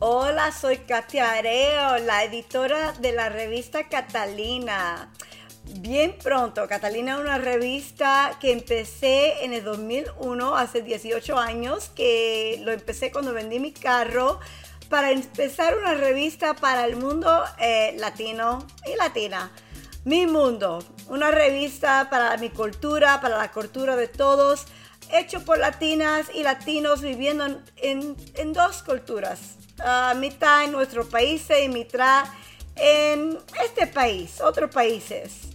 Hola, soy Katia Areo, la editora de la revista Catalina. Bien pronto, Catalina es una revista que empecé en el 2001, hace 18 años, que lo empecé cuando vendí mi carro para empezar una revista para el mundo eh, latino y latina. Mi mundo, una revista para mi cultura, para la cultura de todos, hecho por latinas y latinos viviendo en, dos culturas, mitad en nuestro país y mitad en este país, otros países.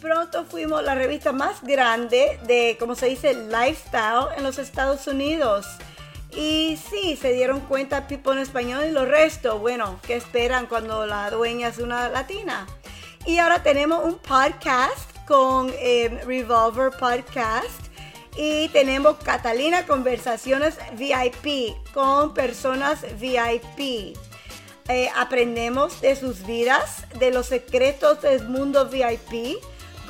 Pronto fuimos la revista más grande de, como se dice, lifestyle en los Estados Unidos. Y sí, se dieron cuenta People en Español y lo resto, bueno, ¿qué esperan cuando la dueña es una latina? Y ahora tenemos un podcast con eh, Revolver Podcast. Y tenemos Catalina Conversaciones VIP con personas VIP. Eh, aprendemos de sus vidas, de los secretos del mundo VIP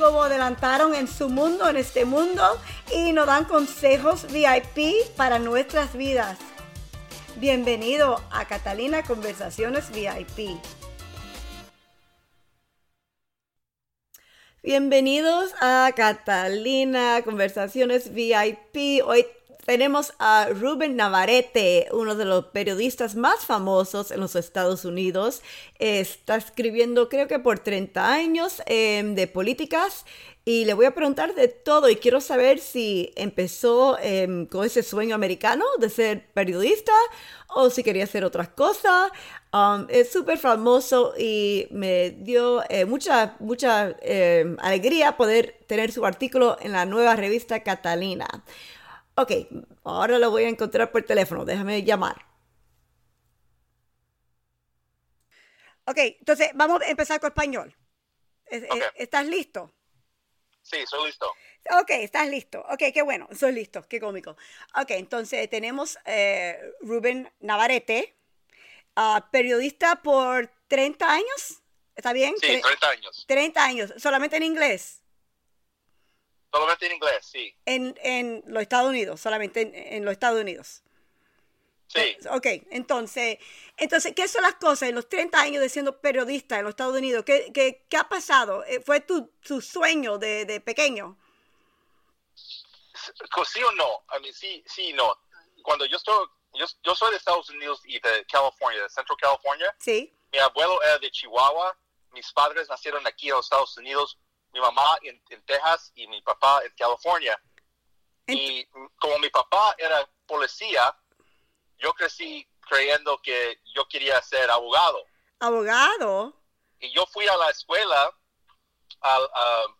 como adelantaron en su mundo, en este mundo, y nos dan consejos VIP para nuestras vidas. Bienvenido a Catalina Conversaciones VIP. Bienvenidos a Catalina Conversaciones VIP. Hoy tenemos a Rubén Navarrete, uno de los periodistas más famosos en los Estados Unidos. Está escribiendo creo que por 30 años em, de políticas y le voy a preguntar de todo y quiero saber si empezó em, con ese sueño americano de ser periodista o si quería hacer otras cosas. Um, es súper famoso y me dio eh, mucha, mucha em, alegría poder tener su artículo en la nueva revista Catalina. Ok, ahora lo voy a encontrar por teléfono. Déjame llamar. Ok, entonces vamos a empezar con español. ¿Estás listo? Sí, soy listo. Ok, estás listo. Ok, qué bueno, soy listo, qué cómico. Ok, entonces tenemos eh, Rubén Navarrete, ah, periodista por 30 años. ¿Está bien? Sí, 30 años. 30 años, solamente en inglés. Solamente en inglés, sí. En, en los Estados Unidos, solamente en, los Estados Unidos. Sí. Ok, entonces, entonces, ¿qué son las cosas en los 30 años de siendo periodista en los Estados Unidos? ¿Qué, qué, qué ha pasado? Eh, ¿Fue tu, tu sueño de, de, pequeño? Sí o no, a mí sí, sí, no. Cuando yo estoy, yo, yo soy de Estados Unidos y de California, de Central California. Sí. Mi abuelo era de Chihuahua, mis padres nacieron aquí en los Estados Unidos mi mamá en, Texas y mi papá en California. Y como mi papá era policía, yo crecí creyendo que yo quería ser abogado. ¿Abogado? Y yo fui a la escuela, al,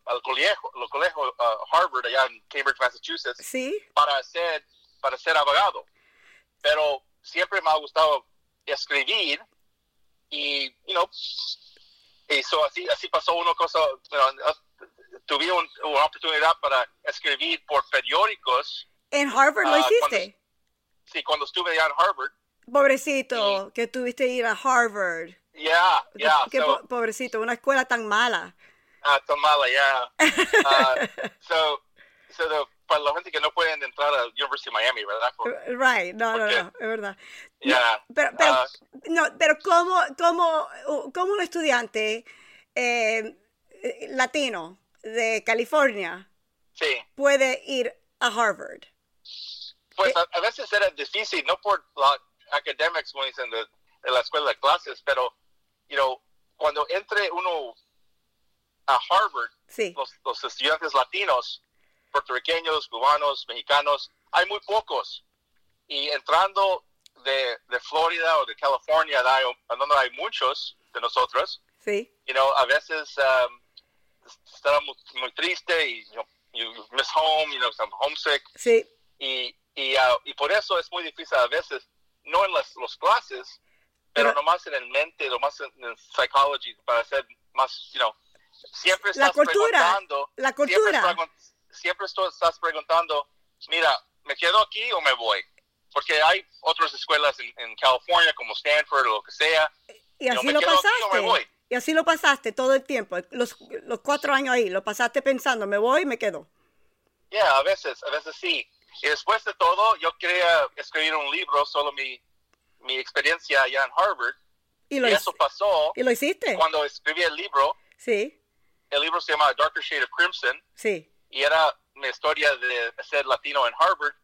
al colegio, al colegio Harvard, allá en Cambridge, Massachusetts, ¿Sí? para, ser, para ser abogado. Pero siempre me ha gustado escribir y, you know, y así, así pasó una cosa, tuve una oportunidad para escribir por periódicos. ¿En Harvard lo ah, hiciste? sí, cuando estuve allá en Harvard. Pobrecito, que tuviste que ir a Harvard. Yeah, yeah. pobrecito, una escuela tan mala. Ah, tan mala, ya. Yeah. so, so para la gente que no pueden entrar a University of Miami, ¿verdad? right, no, no, no, es verdad. Yeah. pero, pero, uh, no, pero ¿cómo, cómo, cómo un estudiante eh, latino de California sí. puede ir a Harvard? Pues a, a, veces era difícil, no por la academics, como dicen, de, de, la escuela de clases, pero, you know, cuando entre uno a Harvard, sí. los, los estudiantes latinos, puertorriqueños, cubanos, mexicanos, hay muy pocos. Y entrando de, de Florida o de California, donde hay muchos de nosotros, sí. you know, a veces um, estábamos muy tristes y you, know, you, miss home, you know, some homesick. Sí. Y, y, uh, y, por eso es muy difícil a veces, no en las los clases, pero, pero nomás en el mente, nomás en, en psychology, para ser más, you know, siempre estás la cultura, preguntando. La cultura siempre estás preguntando, mira, ¿me quedo aquí o me voy? Porque hay otras escuelas en, California como Stanford o lo que sea. Y así lo pasaste. Y así lo pasaste todo el tiempo, los, los cuatro años ahí, lo pasaste pensando, me voy, me quedo. Ya, a veces, a veces sí. Y después de todo, yo quería escribir un libro, solo mi, mi experiencia allá en Harvard. ¿Y, Y, lo, eso hic- pasó ¿Y lo hiciste? cuando escribí el libro. Sí, El libro se llama Darker Shade of Crimson sí. Y era mi historia de ser latino en Harvard.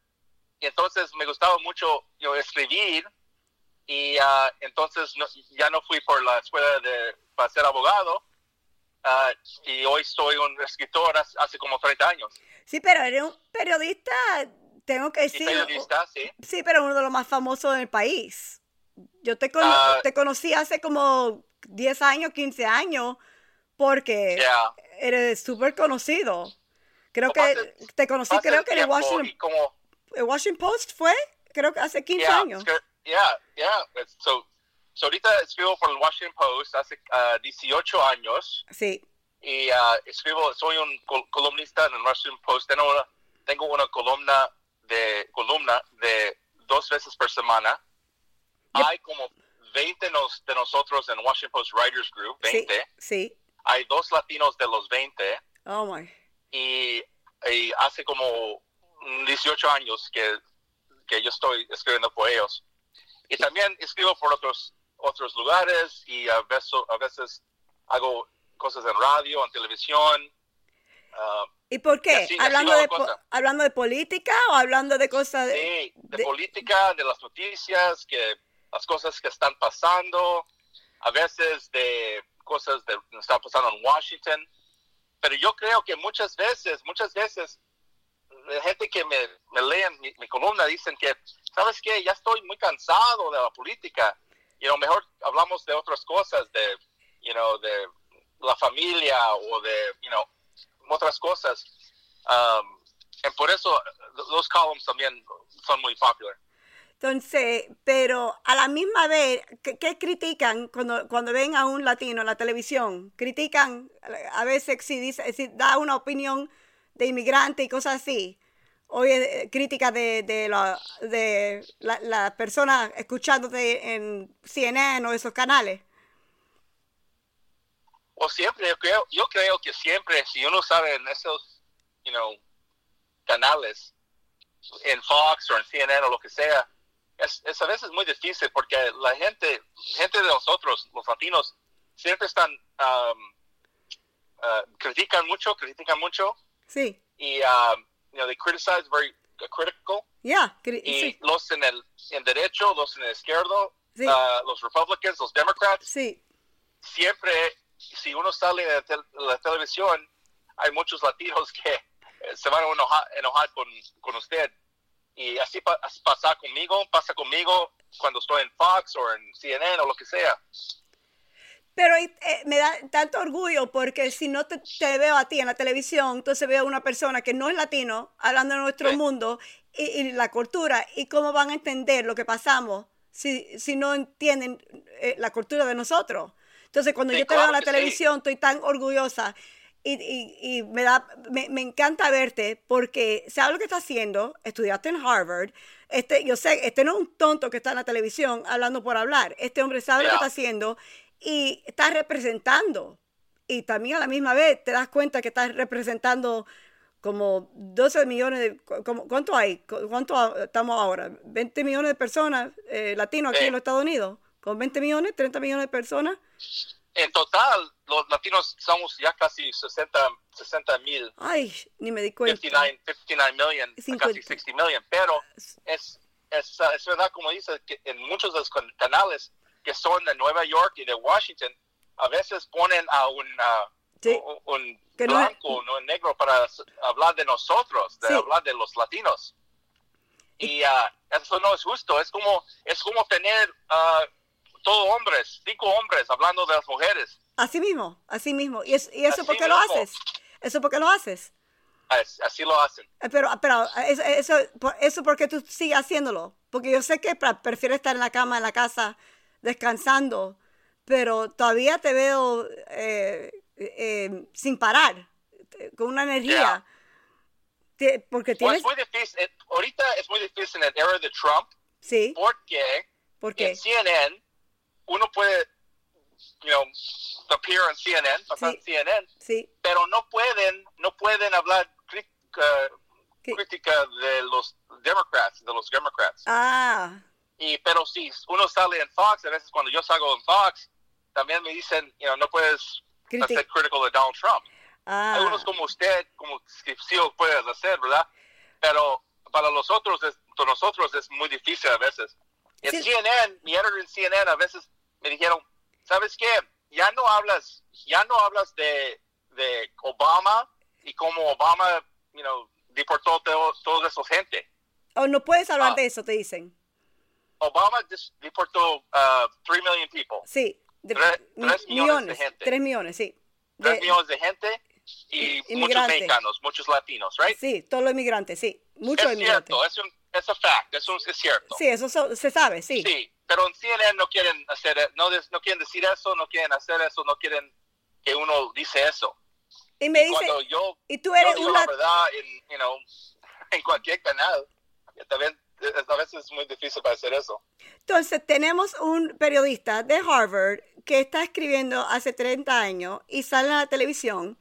Y entonces me gustaba mucho yo escribir y ah, entonces no- ya no fui por la escuela de, para ser abogado ah, y hoy soy un escritor hace, hace como 30 años. Sí, pero eres un periodista, tengo que decir, periodista, sí. sí, pero uno de los más famosos en el país. Yo te, Ah. te conocí hace como 10 años, 15 años, porque eres súper conocido. Creo que te conocí, creo que en el Washington, como el Washington Post fue, creo que hace 15 Yeah, años. yeah, yeah. It's- So, so ahorita escribo por el Washington Post hace ah, 18 años Sí, y ah, escribo, soy un col- columnista en el Washington Post. Tengo una, tengo una columna de columna de dos veces por semana. Hay como 20 nos- de nosotros en Washington Post Writers Group, sí, 20. sí. Hay dos latinos de los 20 Oh my. Y, y hace como 18 años que, que yo estoy escribiendo por ellos. Y también escribo por otros otros lugares y a veces, a veces hago cosas en radio, en televisión. Ah, ¿Y por qué? Y así- así ¿Hablando, de po-. ¿Hablando de política o hablando de cosas de... sí, de, de- política, de las noticias, que las cosas que están pasando, a veces de cosas que están pasando en Washington. Pero yo creo que muchas veces, muchas veces, la gente que me, me leen mi, columna dicen que, ¿sabes qué? Ya estoy muy cansado de la política. Y a lo mejor hablamos de otras cosas, de, you know, de la familia o de, you know, otras cosas. Um, y por eso los columns también son muy populares. Entonces, pero a la misma vez, ¿qué, critican cuando, cuando ven a un latino en la televisión? Critican a veces si, dice, si da una opinión de inmigrante y cosas así. Oye, eh, crítica de, de, la, de la, la persona escuchándote en CNN o esos canales. O siempre, yo creo, yo creo que siempre, si uno sabe en esos, you know, canales, en Fox o en CNN o lo que sea, es, es a veces muy difícil porque la gente, gente de nosotros, los latinos, siempre están, um, uh, critican mucho, critican mucho, Sí, y, um, you know, they criticize very critical, cri- y sí, los en el en derecho, los en el izquierdo, Sí. uh, los republicans, los democrats, sí, siempre, si uno sale de tel- la televisión, hay muchos latinos que se van a enojar, enojar con, con usted. Y así, pa- así pasa conmigo, pasa conmigo cuando estoy en Fox o en CNN o lo que sea. Pero eh, me da tanto orgullo porque si no te, te veo a ti en la televisión, entonces veo a una persona que no es latino hablando de nuestro Sí. mundo y, y la cultura y cómo van a entender lo que pasamos si, si no entienden eh, la cultura de nosotros. Entonces cuando Sí, yo te veo en la sí. televisión estoy tan orgullosa y, y- y me, da, me, me encanta verte porque sabes lo que estás haciendo, estudiaste en Harvard, este, yo sé, este no es un tonto que está en la televisión hablando por hablar, este hombre sabe lo que está haciendo y estás representando. Y también a la misma vez te das cuenta que estás representando como 12 millones de... como- ¿Cuánto hay? ¿Cu- ¿Cuánto estamos ahora? ¿20 millones de personas eh, latinos aquí en los Estados Unidos? ¿Con 20 millones, 30 millones de personas? En total, los latinos somos ya casi 60 60 mil, Ay, ni me di cuenta. 59, 59 million, casi 60 million. Pero es, es, es verdad, como dices, que en muchos de los can- canales que son de Nueva York y de Washington, a veces ponen a un, uh, Sí. un, blanco, no un negro, para hablar de nosotros, de Sí. hablar de los latinos. Y uh, eso no es justo. Es como, es como tener uh, todos hombres, cinco hombres hablando de las mujeres. Así mismo, así mismo. ¿Y, es- y eso por qué lo haces? ¿Eso por qué lo haces? As- Así lo hacen. Eh, Pero, pero eso, eso, por- eso porque tú sigues haciéndolo. Porque yo sé que prefieres estar en la cama, en la casa, descansando, pero todavía te veo eh, eh, sin parar, con una energía. Te- porque Pues tienes... es muy difícil. eh, ahorita es muy difícil en el era de Trump Sí, porque ¿por qué? en CNN uno puede, you know, appear en CNN, pasar Sí. CNN, Sí, pero no pueden, no pueden hablar crítica, ¿Qué? crítica de los Democrats, de los Democrats. ah, Y, pero si uno sale en Fox, a veces cuando yo salgo en Fox, también me dicen, you know, no puedes Criti- hacer critical de Donald Trump. Ah, Algunos como usted, como sí lo puedes hacer, ¿verdad? Pero para los otros, es, para nosotros es muy difícil a veces. En Sí. CNN, mi editor en CNN a veces me dijeron, ¿sabes qué? Ya no hablas, ya no hablas de, de Obama y cómo Obama, you know, deportó todo, esa gente. o no puedes hablar Ah. de eso, te dicen. Obama deportó uh, 3 million people, Sí, de- Tres- mi- tres millones de gente. Tres millones, sí. 3 De- millones de gente y muchos mexicanos, muchos latinos, right? Sí, todos los inmigrantes, sí. Muchos es inmigrantes. cierto, es un es a fact, es, un, es cierto. Sí, eso so- se sabe, sí. Sí, pero en CNN no quieren hacer, no, no quieren decir eso, no quieren hacer eso, no quieren que uno dice eso. Y me dice, Cuando yo, y tú yo eres digo un la lat- verdad en, you know, en cualquier canal, también a veces es muy difícil para hacer eso. Entonces, tenemos un periodista de Harvard que está escribiendo hace 30 años y sale en la televisión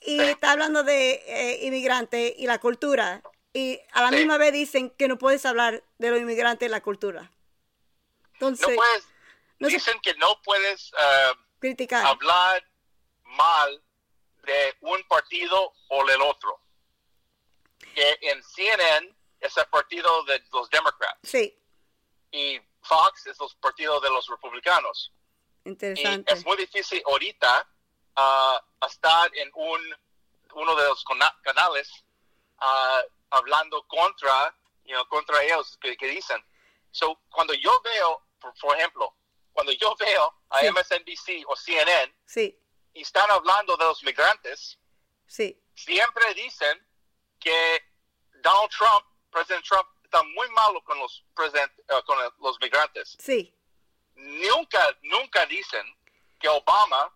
y Sí. está hablando de eh, inmigrantes y la cultura. Y a la Sí. misma vez dicen que no puedes hablar de los inmigrantes y la cultura. Entonces, No puedes, no se- dicen que no puedes eh, criticar. hablar mal de un partido o del otro. Que en CNN es el partido de los Democrats Sí, y Fox es el partido de los republicanos. Y interesante. es muy difícil ahorita ah, estar en un uno de los canales ah, hablando contra, you know, contra ellos que, que dicen. So, cuando yo veo, por, por ejemplo, cuando yo veo a Sí. MSNBC o CNN Sí, y están hablando de los migrantes, sí, siempre dicen que Donald Trump, presidente Trump, está muy malo con los present- eh, con los migrantes sí. nunca, nunca dicen que Obama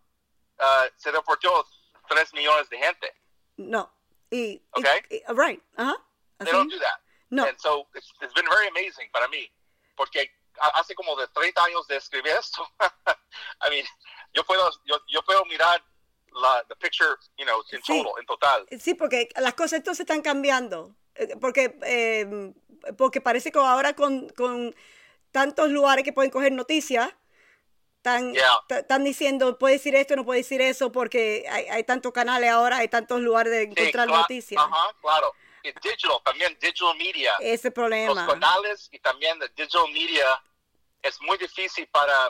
uh, se deportó 3 millones de gente. No. Y, Okay. y- right, ajá. They Así. don't do that. No. And so it's, it's been very amazing para mí, porque hace como de 30 años de escribir esto. I mean, yo puedo, yo, yo puedo mirar la the picture, you know, in Sí. total, en total. Sí, porque las cosas entonces están cambiando. Eh, Porque, eh, porque parece que ahora con, con tantos lugares que pueden coger noticias, están, Yeah. están diciendo, puede decir esto, no puede decir eso, porque hay, hay tantos canales ahora, hay tantos lugares de encontrar noticias. Ajá, claro. Y digital, también digital media. Ese los problema. canales y también el digital media es muy difícil para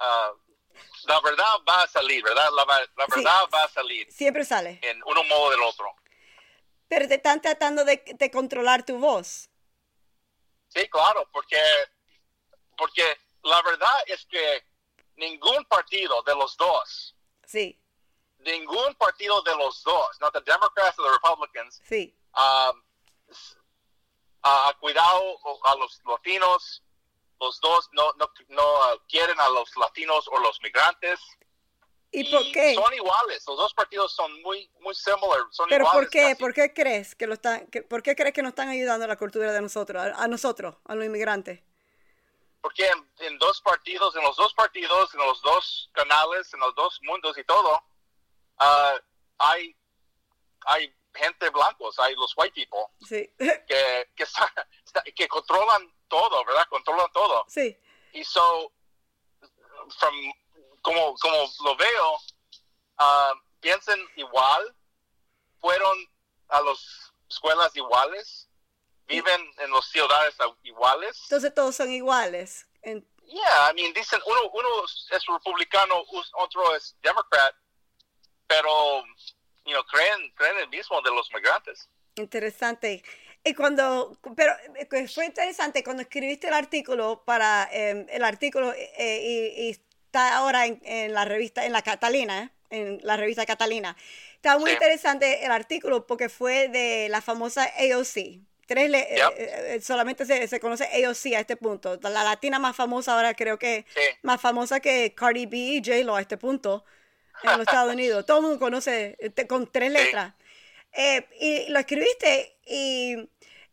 ah, la verdad va a salir verdad la, Sí. verdad va a salir Siempre sale. en uno modo del otro Pero te están tratando de, de controlar tu voz. sí claro porque porque la verdad es que ningún partido de los dos Sí, ningún partido de los dos not the Democrats or the Republicans sí. Um, s- ha cuidado a los latinos los dos no no, no ah, quieren a los latinos o los migrantes ¿Y por qué? Son iguales, los dos partidos son muy, muy similar, son ¿Pero iguales. por qué? casi. ¿Por qué crees que lo están, que- por qué crees que no están ayudando a la cultura de nosotros, a, a nosotros, a los inmigrantes? Porque en, en dos partidos, en los dos partidos, en los dos canales, en los dos mundos y todo, ah, hay, hay gente blancos, hay los white people Sí, que, que, está- que controlan todo, ¿verdad? Controlan todo. sí, Y so, from, como, como lo veo, piensan igual, fueron a las escuelas iguales, viven en las ciudades iguales. entonces todos son iguales. En- Yeah, I mean, dicen, uno, uno es republicano, otro es democrat, pero, you know, creen, creen el mismo de los migrantes. interesante. Y cuando, pero eh, fue interesante cuando escribiste el artículo para eh, el artículo eh, y, y está ahora en, en la revista, en la Catalina, ¿eh? en la revista Catalina. Estaba muy Sí. interesante el artículo porque fue de la famosa AOC. Tres le- Yep. eh, eh, solamente se, se conoce AOC a este punto. La latina más famosa ahora creo que Sí. más famosa que Cardi B y J-Lo a este punto en los Estados Unidos. Todo el mundo conoce eh, con tres letras. Eh, y lo escribiste y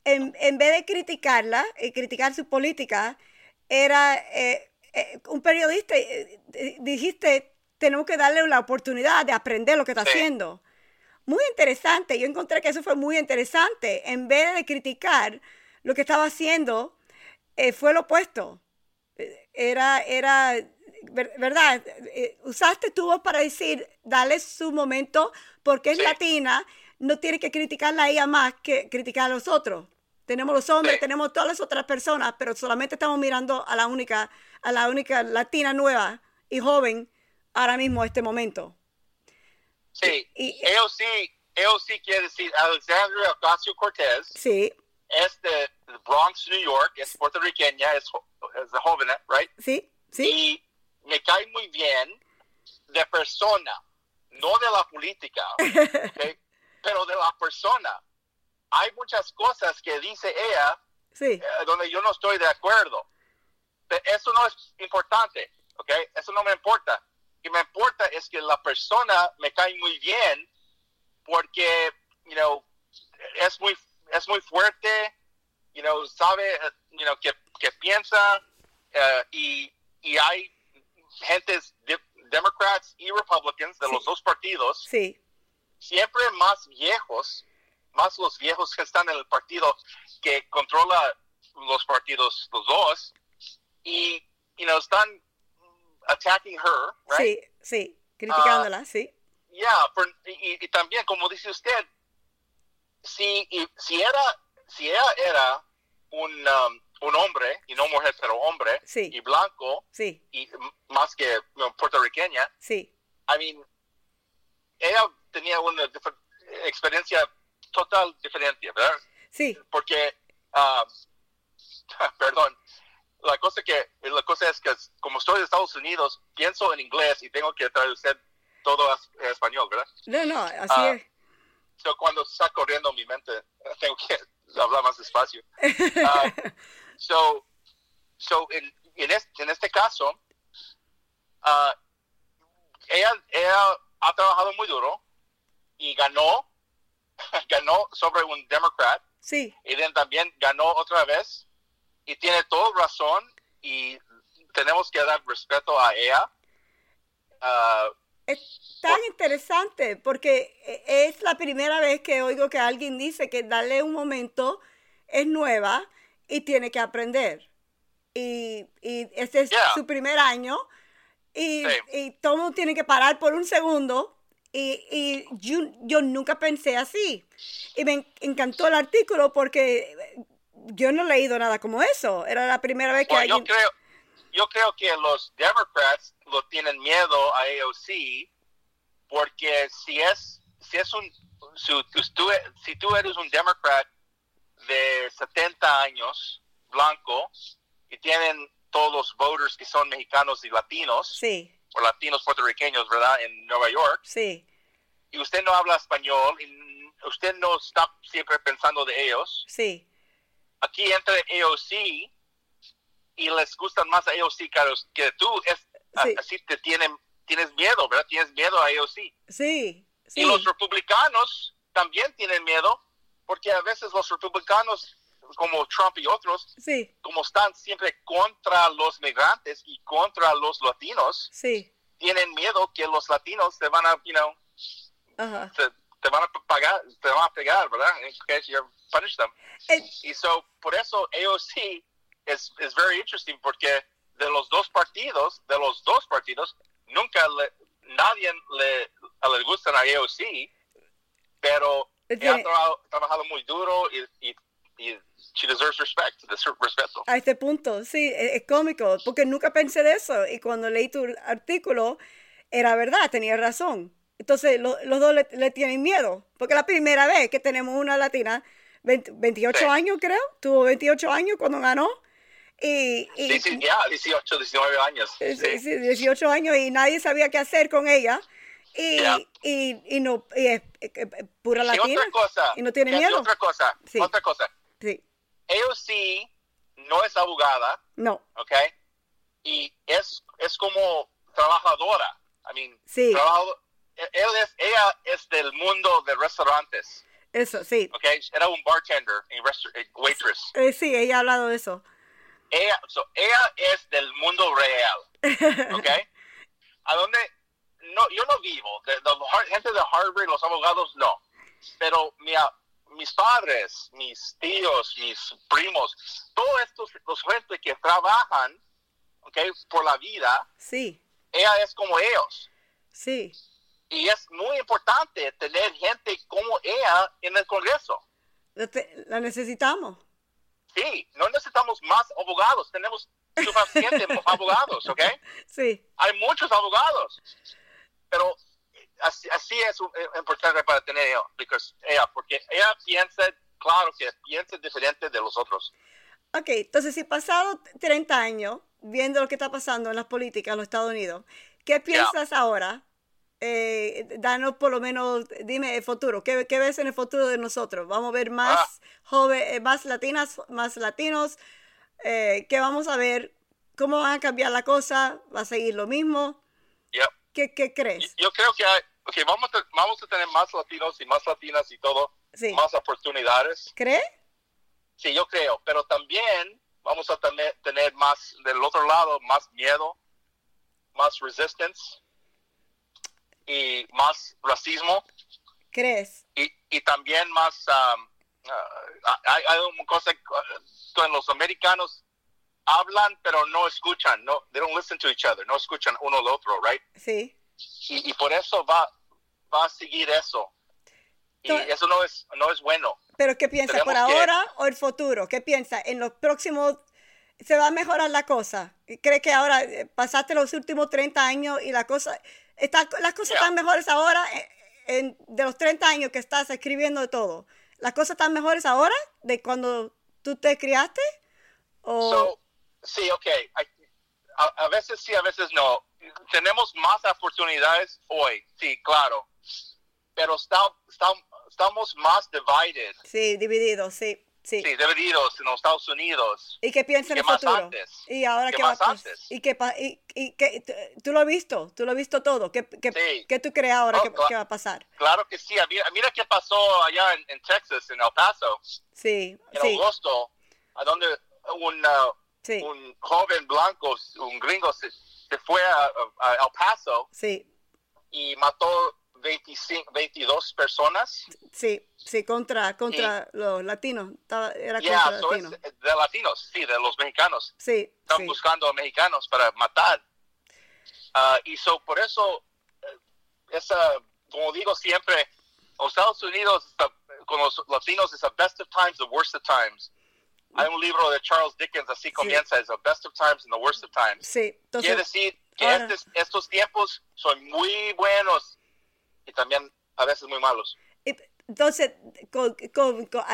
en, en vez de criticarla y criticar su política, era eh, eh, un periodista, eh, eh, dijiste, tenemos que darle la oportunidad de aprender lo que está Sí. haciendo. Muy interesante, yo encontré que eso fue muy interesante. En vez de criticar lo que estaba haciendo, eh, fue lo opuesto. Eh, Era, era, ¿verdad? Eh, Usaste tu voz para decir, dale su momento, porque es Sí. latina, no tiene que criticarla a ella más que criticar a los otros. Tenemos los hombres, Sí. tenemos todas las otras personas, pero solamente estamos mirando a la única, a la única latina nueva y joven ahora mismo, este momento. Sí, Y- AOC, AOC quiere decir Alexandria Ocasio Cortez, Sí, es de Bronx, New York, es puertorriqueña, es, jo- es de joven, right? sí, sí, Y me cae muy bien de persona, no de la política, ¿ok? pero de la persona. Hay muchas cosas que dice ella sí, eh, donde yo no estoy de acuerdo. Eso no es importante, ¿ok? Eso no me importa. Lo que me importa es que la persona me cae muy bien porque, you know, es muy, es muy fuerte, you know, sabe, eh, you know, que, que piensa eh, y, y hay gentes de- Democrats y Republicans de Sí. los dos partidos sí, siempre más viejos, más los viejos que están en el partido que controla los partidos, los dos, y, you know, están attacking her, right? sí, sí, criticándola, sí, Yeah, por- y, y también, como dice usted, si, y- si era, si ella era un, um, un hombre, y no mujer, pero hombre, Sí. y blanco, sí, y más que puertorriqueña, sí, I mean, ella tenía una experiencia total diferente, ¿verdad? sí, Porque, ah, perdón, la cosa que la cosa es que como estoy de Estados Unidos, pienso en inglés y tengo que traducir todo a español, ¿verdad? no, no, así Ah, es. So, cuando está corriendo mi mente, tengo que hablar más despacio. Ah, so, so en, en, este, en este caso, ah, ella, ella ha trabajado muy duro y ganó, ganó sobre un democrat sí, y también ganó otra vez y tiene toda razón y tenemos que dar respeto a ella. Ah, Es tan interesante porque e- es la primera vez que oigo que alguien dice que darle un momento es nueva y tiene que aprender. Y, y este es Yeah. su primer año y, Sí. y todo el mundo tiene que parar por un segundo. Y, y yo, yo nunca pensé así. Y me en- encantó el artículo porque yo no he leído nada como eso. Era la primera vez que Bueno, yo creo, yo creo que los Democrats lo tienen miedo a AOC porque si es, si es un, si tú, si tú eres un Democrat de 70 años, blanco, y tienen todos los voters que son mexicanos y latinos, Sí, o latinos puertorriqueños, ¿verdad? En Nueva York, sí, y usted no habla español, y usted no está siempre pensando de ellos, sí, aquí entra AOC y les gustan más a AOC que, los- que tú, es, Sí. así te tienen, tienes miedo, ¿verdad? Tienes miedo a AOC. sí, sí. Y los republicanos también tienen miedo porque a veces los republicanos, como Trump y otros, Sí, como están siempre contra los migrantes y contra los latinos, sí, tienen miedo que los latinos te van a, you know, ajá. te, te van a pagar, te van a pegar, ¿verdad? In case you punish them. Eh, Y so, por eso AOC es es very interesting porque de los dos partidos, de los dos partidos, nunca le, nadie le, le gustan a AOC, pero ella ha trabajado, trabajado muy duro y, y, y she deserves respect, des- respeto. a este punto, sí, es, es cómico, porque nunca pensé de eso y cuando leí tu artículo era verdad, tenía razón. Entonces lo- los dos le, le tienen miedo, porque la primera vez que tenemos una latina, 20 28 Sí. años creo, tuvo 28 años cuando ganó. Y, y- Sí, sí, ya, 18, 19 años. Sí. sí, 18 años y nadie sabía qué hacer con ella. Y, Ya. y, y no, y es, es- es pura Y latina. otra cosa, Y no tiene miedo. otra cosa, Sí. otra cosa. Sí, AOC no es abogada, no, ¿ok? Y es, es como trabajadora. I mean, Sí. él es, ella es del mundo de restaurantes, eso, sí. ¿ok? Era un bartender, eh, waitress. Eh, sí, ella ha hablado de eso. Ella, so, ella es del mundo real, ¿ok? A donde no, yo no vivo, de, gente de Harvard, los abogados, no. Pero mi, mis padres, mis tíos, mis primos, todos estos, los gente que trabajan, ¿ok? Por la vida, Sí, ella es como ellos. sí. Y es muy importante tener gente como ella en el Congreso. La necesitamos. Sí, no necesitamos más abogados, tenemos suficientes abogados, ¿ok? Sí, Hay muchos abogados, pero así, así es eh, importante para tener ella, because ella, porque ella piensa, claro que piensa diferente de los otros. Ok, entonces si pasado 30 años viendo lo que está pasando en las políticas en los Estados Unidos, ¿qué piensas ahora? Eh, danos por lo menos, dime el futuro, ¿qué, qué ves en el futuro de nosotros? ¿Vamos a ver más Ah. jóvenes, más latinas, más latinos? Eh, ¿Qué vamos a ver? ¿Cómo van a cambiar la cosa? ¿Va a seguir lo mismo? ¿Qué, qué crees? Yo creo que hay, ok, vamos, a, vamos a tener más latinos y más latinas y todo, Sí. más oportunidades. ¿Crees? Sí, yo creo, pero también vamos a tener, tener más, del otro lado, más miedo, más resistance y más racismo ¿Crees? y, y también más, um, ah, hay, hay una cosa con los americanos hablan pero no escuchan, no, they don't listen to each other, no escuchan uno al otro, right? Sí. Y, y por eso va, va a seguir eso. Y eso no es, no es bueno. ¿Pero qué piensas? ¿Por Tenemos que- ahora o el futuro? ¿Qué piensas? ¿En los próximos se va a mejorar la cosa? ¿Crees que ahora eh, pasaste los últimos 30 años y la cosa, está, las cosas Yeah. están mejores ahora eh, en- de los 30 años que estás escribiendo todo? ¿Las cosas están mejores ahora de cuando tú te criaste? ¿O So, sí, ok. A, a veces sí, a veces no. Tenemos más oportunidades hoy, sí, claro. Pero está- está- estamos más divided, sí, dividido, sí, sí. sí, divididos en los Estados Unidos. ¿Y qué piensas en ¿Qué el más futuro? antes? ¿Y ahora ¿Qué qué va a más pasar? antes? ¿Y qué, pa- y, y qué- tú- lo has visto? ¿Tú lo has visto todo? ¿Qué, qué, Sí. qué tú crees ahora No, que, que va a pasar? Claro que sí. Mira, mira qué pasó allá en, en Texas, en El Paso, Sí, en sí, agosto, a donde un, uh, sí, un joven blanco, un gringo, se, se fue a, a- El Paso sí, y mató 25, 22 personas. sí, sí, contra, contra los latinos. Era Ya, contra so es latinos. de latinos, sí, de los mexicanos. Sí, Están sí, buscando a mexicanos para matar. Ah, y so, por eso, eh, esa, como digo siempre, los Estados Unidos con los latinos es the best of times, the worst of times. Hay un libro de Charles Dickens, así comienza, es the best of times and the worst of times. sí. Quiere Entonces, decir que ahora- estes- estos tiempos son muy buenos y también a veces muy malos. entonces con- con- con-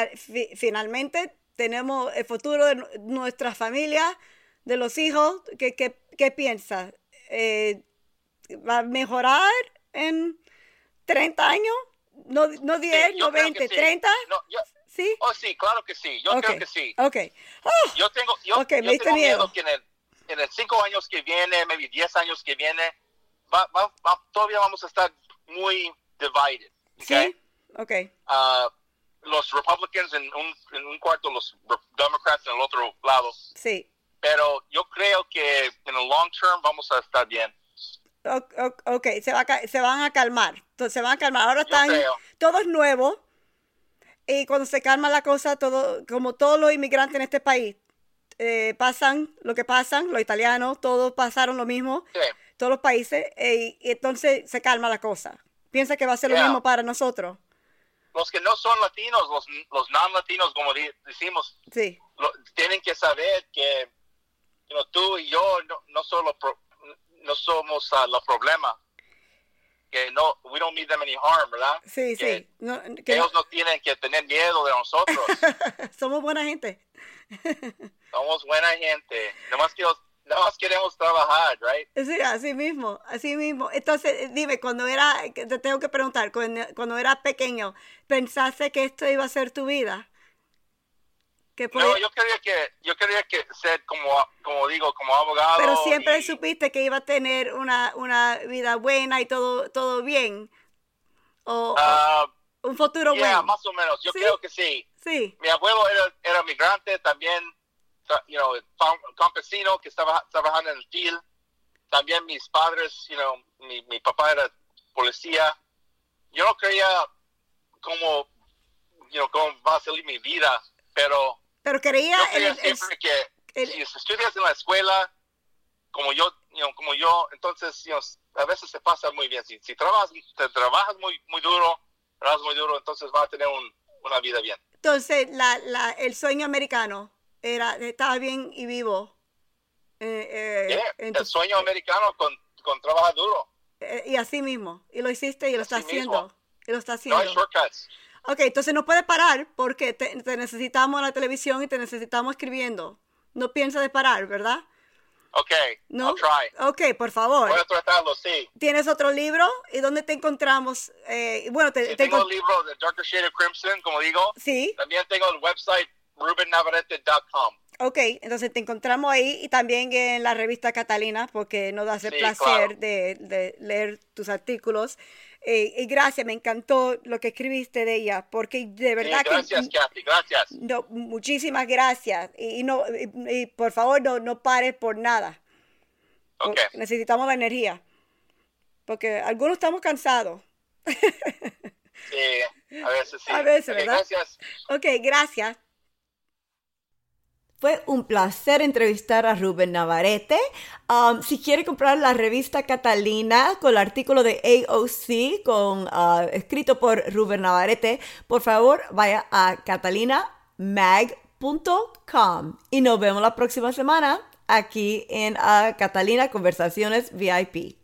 finalmente tenemos el futuro de nu- nuestra familia, de los hijos. ¿Qué, qué, qué piensas? Eh, ¿Va a mejorar en 30 años? No, no 10, yo no creo 20, que sí. 30, No, yo- ¿sí? oh, sí, claro que sí, yo ok, creo que sí. ok. Oh, Yo tengo, yo, Ok, me yo diste tengo miedo. miedo que en el, en el cinco años que viene, maybe 10 años que viene, va, va- va- todavía vamos a estar muy divided. ¿ok? ¿Sí? Ok. Ah, los Republicans en un, en un cuarto, los Democrats en el otro lado. Sí. Pero yo creo que en el long term vamos a estar bien. Ok, se, va a se van a calmar. Se van a calmar. Ahora están, todo es nuevo. Y cuando se calma la cosa, todo, como todos los inmigrantes en este país, eh, pasan lo que pasan, los italianos, todos pasaron lo mismo, Sí. todos los países, eh, y entonces se calma la cosa. Piensa que va a ser lo mismo para nosotros. Los que no son latinos, los, los non-latinos, como decimos, Sí, lo- tienen que saber que you know, tú y yo no, no solo pro- no somos ah, el problema que no we don't mean them any harm verdad sí, Que sí. No, que ellos no tienen que tener miedo de nosotros somos buena gente. somos buena gente nomás que nomás queremos trabajar right Sí, así mismo, así mismo. Entonces, dime, cuando era, te tengo que preguntar, cuando, cuando eras pequeño, ¿pensaste que esto iba a ser tu vida? No yo quería que yo quería que ser como como digo como abogado pero siempre y- supiste que iba a tener una, una vida buena y todo, todo bien. O, o ah, un futuro yeah, bueno. más o menos yo ¿Sí? creo que sí Sí, mi abuelo era, era migrante también, you know, campesino que estaba trabajando en el field. También mis padres, you know, mi, mi papá era policía. Yo no quería como you know, cómo va a salir mi vida, pero Pero creía yo el- el- que el- si estudias en la escuela, como yo, you know, como yo, entonces you know, a veces se pasa muy bien. Si, si trabajas, te trabajas muy, muy duro, trabajas muy duro, entonces vas a tener un- una vida bien. entonces la, la, el sueño americano era estaba bien y vivo. eh, eh, Yeah, en el sueño americano con, con trabajar duro. eh, y así mismo. Y lo hiciste y lo está Así haciendo. mismo. Y lo está No haciendo. hay shortcuts. Ok, entonces no puedes parar porque te, te necesitamos la televisión y te necesitamos escribiendo. No piensas de parar, ¿verdad? Okay, ¿No? I'll try. Ok, por favor. Voy a tratarlo, sí. ¿Tienes otro libro? ¿Y dónde te encontramos? Eh, bueno, te, Sí, te tengo el libro de Darker Shade of Crimson, como digo. Sí, También tengo el website rubennavarrete.com. ok, entonces te encontramos ahí y también en la revista Catalina porque nos da el Sí, placer claro. de, de leer tus artículos. Eh, y gracias, me encantó lo que escribiste de ella porque de Sí, verdad gracias, que... Kathy, gracias. No, muchísimas gracias. Y, y no, y, y por favor, no, no pares por nada. Ok, Necesitamos la energía. Porque algunos estamos cansados. sí, a veces sí. A veces, ¿verdad? Gracias. Ok, gracias. Fue un placer entrevistar a Rubén Navarrete. Um, si quiere comprar la revista Catalina con el artículo de AOC con, uh, escrito por Rubén Navarrete, por favor vaya a catalinamag.com y nos vemos la próxima semana aquí en uh, Catalina Conversaciones VIP.